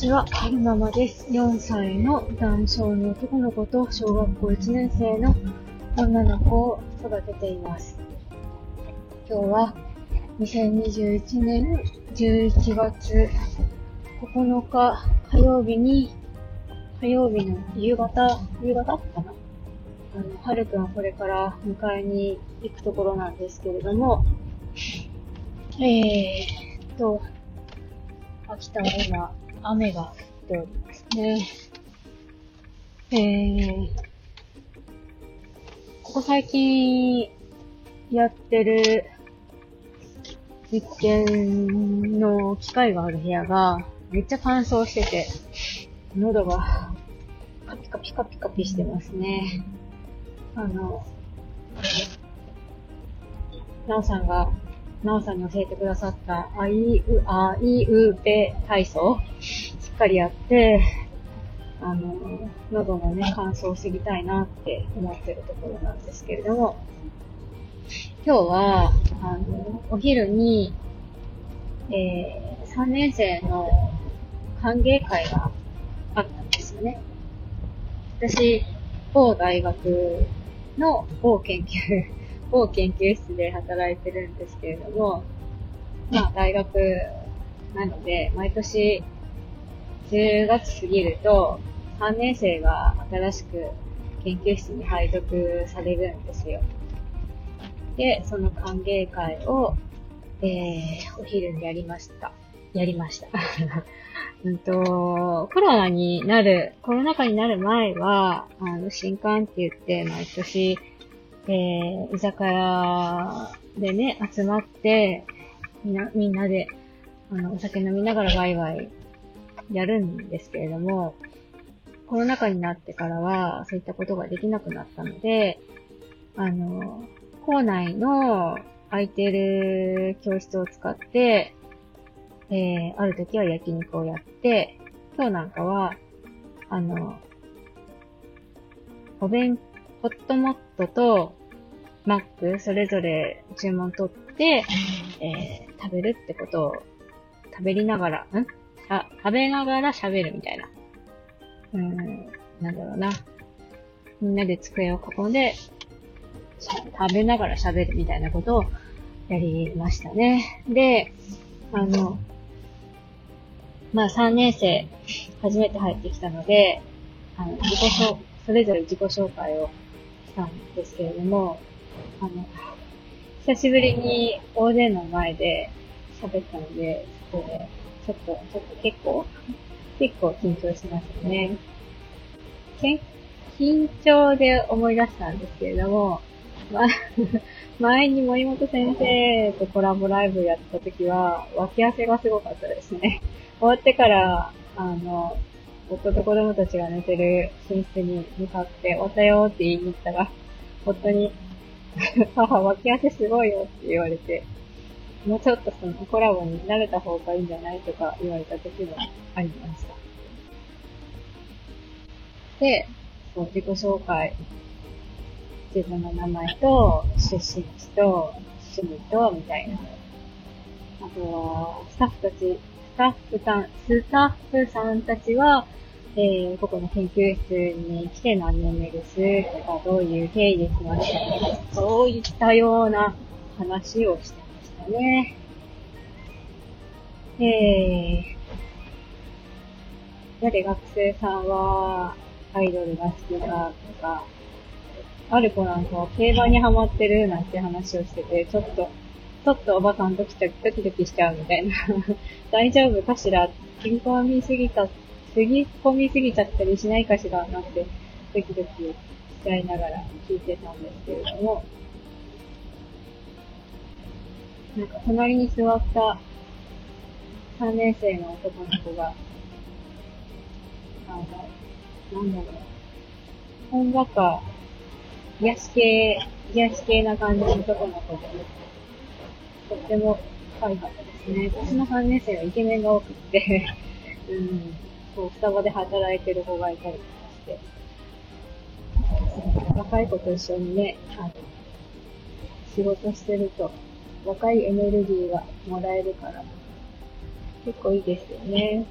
ちは、はるままです。4歳の男性の男の子と小学校1年生の女の子を育てています。今日は2021年11月9日火曜日に、火曜日の夕方、夕方かな？あの、はるくんはこれから迎えに行くところなんですけれども、えーっと、秋田は今、雨が降っておりますね。えー、ここ最近やってる実験の機械がある部屋がめっちゃ乾燥してて、喉がカピカピカピカピしてますね。あの、なおさんがなおさんに教えてくださった、あいう、あいうべ体操しっかりやって、あの、喉のね、乾燥を防ぎたいなって思ってるところなんですけれども、今日は、あの、お昼に、えー、3年生の歓迎会があったんですよね。私、某大学の某研究某研究室で働いてるんですけれども、まあ大学なので、毎年10月過ぎると3年生が新しく研究室に配属されるんですよ。で、その歓迎会を、えー、お昼にやりました。やりました。うんと、コロナになる、コロナ禍になる前は、あの、新刊って言って、毎年、えー、居酒屋でね、集まって、みんな、みんなで、あの、お酒飲みながらワイワイやるんですけれども、コロナ禍になってからは、そういったことができなくなったので、あの、校内の空いてる教室を使って、えー、ある時は焼肉をやって、今日なんかは、あの、お弁ホットモットとマックそれぞれ注文取って、えー、食べるってことを食べりながら、ん？あ、食べながら喋るみたいな。うーん、なんだろうな。みんなで机を囲んで、食べながら喋るみたいなことをやりましたね。で、あの、まあ3年生、初めて入ってきたので、あの、自己紹、それぞれ自己紹介をたんですけれども、あの、久しぶりに大勢の前で喋ったので、そこで、ちょっと、ちょっと結構、結構緊張しましたね。緊張で思い出したんですけれども、ま、前に森本先生とコラボライブやった時は、脇汗がすごかったですね。終わってから、あの、夫と子供たちが寝てる寝室に向かって、終わったよって言いに行ったら、夫に、母、脇汗すごいよって言われて、もうちょっとそのコラボに慣れた方がいいんじゃないとか言われた時もありました。で、そう自己紹介、自分の名前と、出身地と、趣味と、みたいな。あとは、スタッフたち、スタッフさん、スタッフさんたちは、えー、ここの研究室に来て何年目です？とか、どういう経緯で来ましたとか、そういったような話をしてましたね。えー、やで学生さんは、アイドルが好きだとか、ある子なんかは競馬にハマってるなんて話をしてて、ちょっと、ちょっとおばさんドキドキドキドキしちゃうみたいな。大丈夫かしら？切り込みすぎた、すぎ込みすぎちゃったりしないかしらなんて、ドキドキしちゃいながら聞いてたんですけれども、なんか隣に座った3年生の男の子が、あの、なんだろう、ほんわか、癒し系、癒し系な感じの男の子で、とっても可愛かったですね。私の3年生はイケメンが多くて、うん、そう、スタバで働いてる子がいたりとかして、若い子と一緒にね、あの、仕事してると、若いエネルギーがもらえるから、結構いいですよね。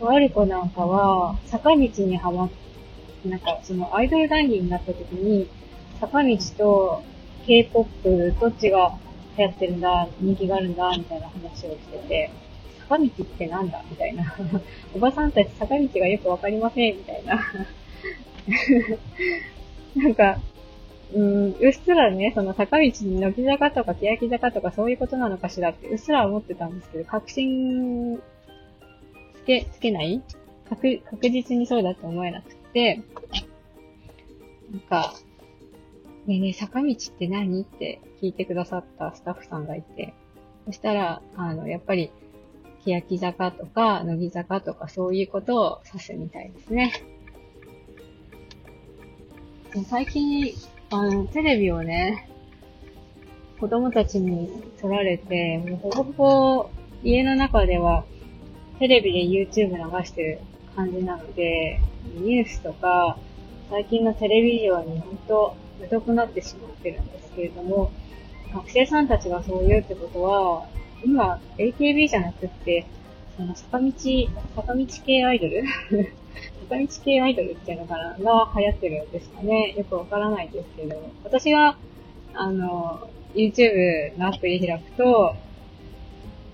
ワルコなんかは、坂道にはまって、なんかそのアイドル談義になった時に、坂道と K-POP どっちが流行ってるんだ、人気があるんだ、みたいな話をしてて、坂道ってなんだみたいな。おばさんたち坂道がよくわかりません、みたいな。なんか、うん、うっすらね、その坂道に乃木坂とか欅坂とかそういうことなのかしらってうっすら思ってたんですけど、確信つけ、つけない？確、確実にそうだと思えなくて、なんか、ねえねえ、坂道って何？って聞いてくださったスタッフさんがいて、そしたら、あの、やっぱり、欅坂とか、乃木坂とかそういうことを指すみたいですね。最近、あの、テレビをね、子供たちに撮られて、もうほぼほぼ家の中ではテレビで YouTube 流してる感じなので、ニュースとか、最近のテレビ上に本当疎くなってしまってるんですけれども、学生さんたちがそう言うってことは、今、AKB じゃなくって、その坂道、坂道系アイドル？坂道系アイドルっていうのかな？が流行ってるんですかね？よくわからないですけど、私が、あの、YouTube のアプリ開くと、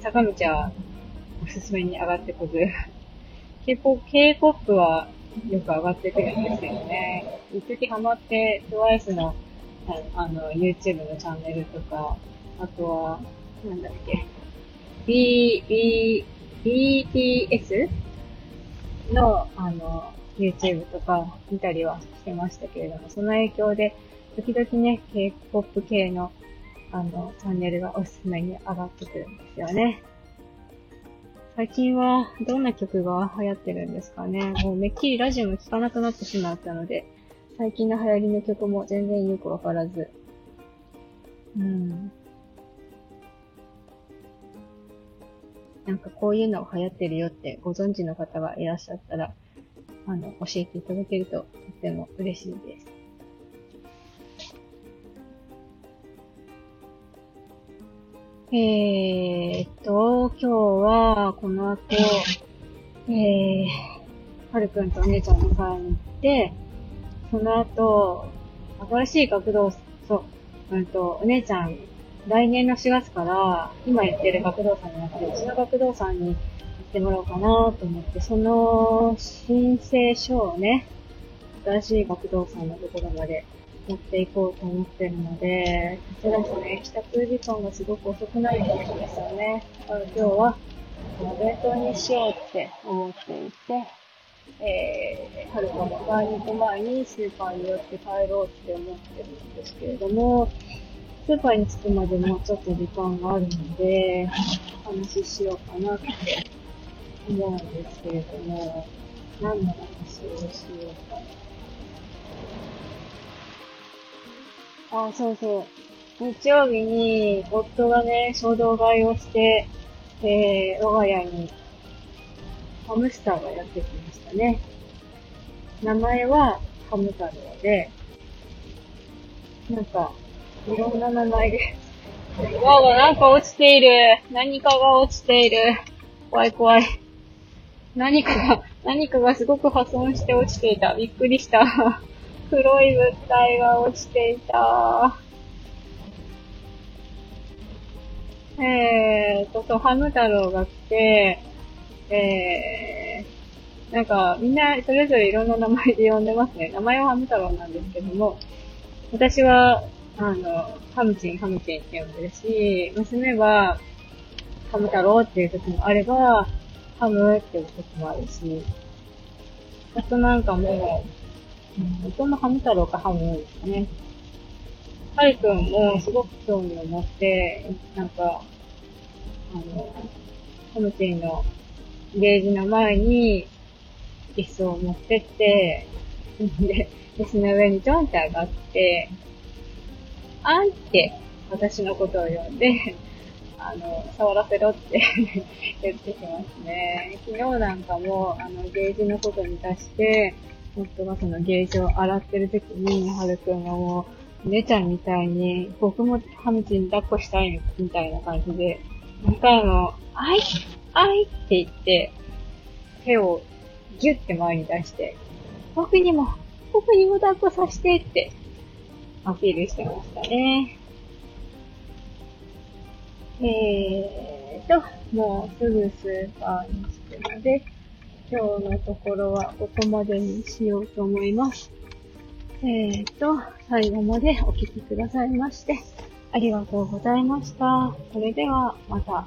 坂道はおすすめに上がってこず、K-POP はよく上がってくるんですよね。一時ハマって TWICE のあの YouTube のチャンネルとか、あとは、なんだっけ、B、B、BTS の、あの、YouTube とか見たりはしてましたけれども、その影響で、時々ね、K-POP 系の、あの、チャンネルがおすすめに上がってくるんですよね。最近はどんな曲が流行ってるんですかね。もうめっきりラジオも聴かなくなってしまったので、最近の流行りの曲も全然よくわからず。うん。なんかこういうの流行ってるよってご存知の方がいらっしゃったら、あの、教えていただけるととっても嬉しいです。えー、っと、今日は、この後、えー、はるくんとお姉ちゃんの会に行って、その後、新しい学童、そう、うんと、お姉ちゃん、来年の4月から、今やってる学童さんになって、うちの学童さんに行ってもらおうかなと思って、その申請書をね、新しい学童さんのところまで持っていこうと思ってるので、そちらもね、帰宅時間がすごく遅くなるんですよね。だから今日は、お弁当にしようって思っていて、えー、はるかも買いに行く前にスーパーに寄って帰ろうって思ってるんですけれども、スーパーに着くまでもうちょっと時間があるので、お話ししようかなって思うんですけれども、何の話をしようかな。あ、そうそう。日曜日に、夫がね、衝動買いをして、えー、我が家に、ハムスターがやってきましたね。名前は、ハム太郎で、なんか、いろんな名前で、わわ、なんか落ちている。何かが落ちている。怖い怖い。何かが、何かがすごく破損して落ちていた。びっくりした。黒い物体が落ちていた。えーと、そう、ハム太郎が来て、えー、なんか、みんなそれぞれいろんな名前で呼んでますね。名前はハム太郎なんですけども、私は、あの、ハムチン、ハムチンって呼んでるし、娘は、ハム太郎っていう時もあれば、ハムっていう時もあるし、あとなんかもう、うん、そのハム太郎かハムですかね。ハルくんもすごく興味を持って、なんか、あの、ハムチンのゲージの前に椅子を持ってって、で、椅子の上にちょんって上がって、あんって私のことを呼んで、あの、触らせろって 言ってきますね。昨日なんかも、あの、ゲージのことに出して、夫がそのゲージを洗ってる時に、はるくんがもう、姉ちゃんみたいに、僕もハムチに抱っこしたいみたいな感じで、何回も、あいあいって言って、手をギュッて前に出して、僕にも、僕にも抱っこさせてってアピールしてましたね。えーと、もうすぐスーパーに着くので、今日のところはここまでにしようと思います。えーと、最後までお聴きくださいまして、ありがとうございました。それでは、また。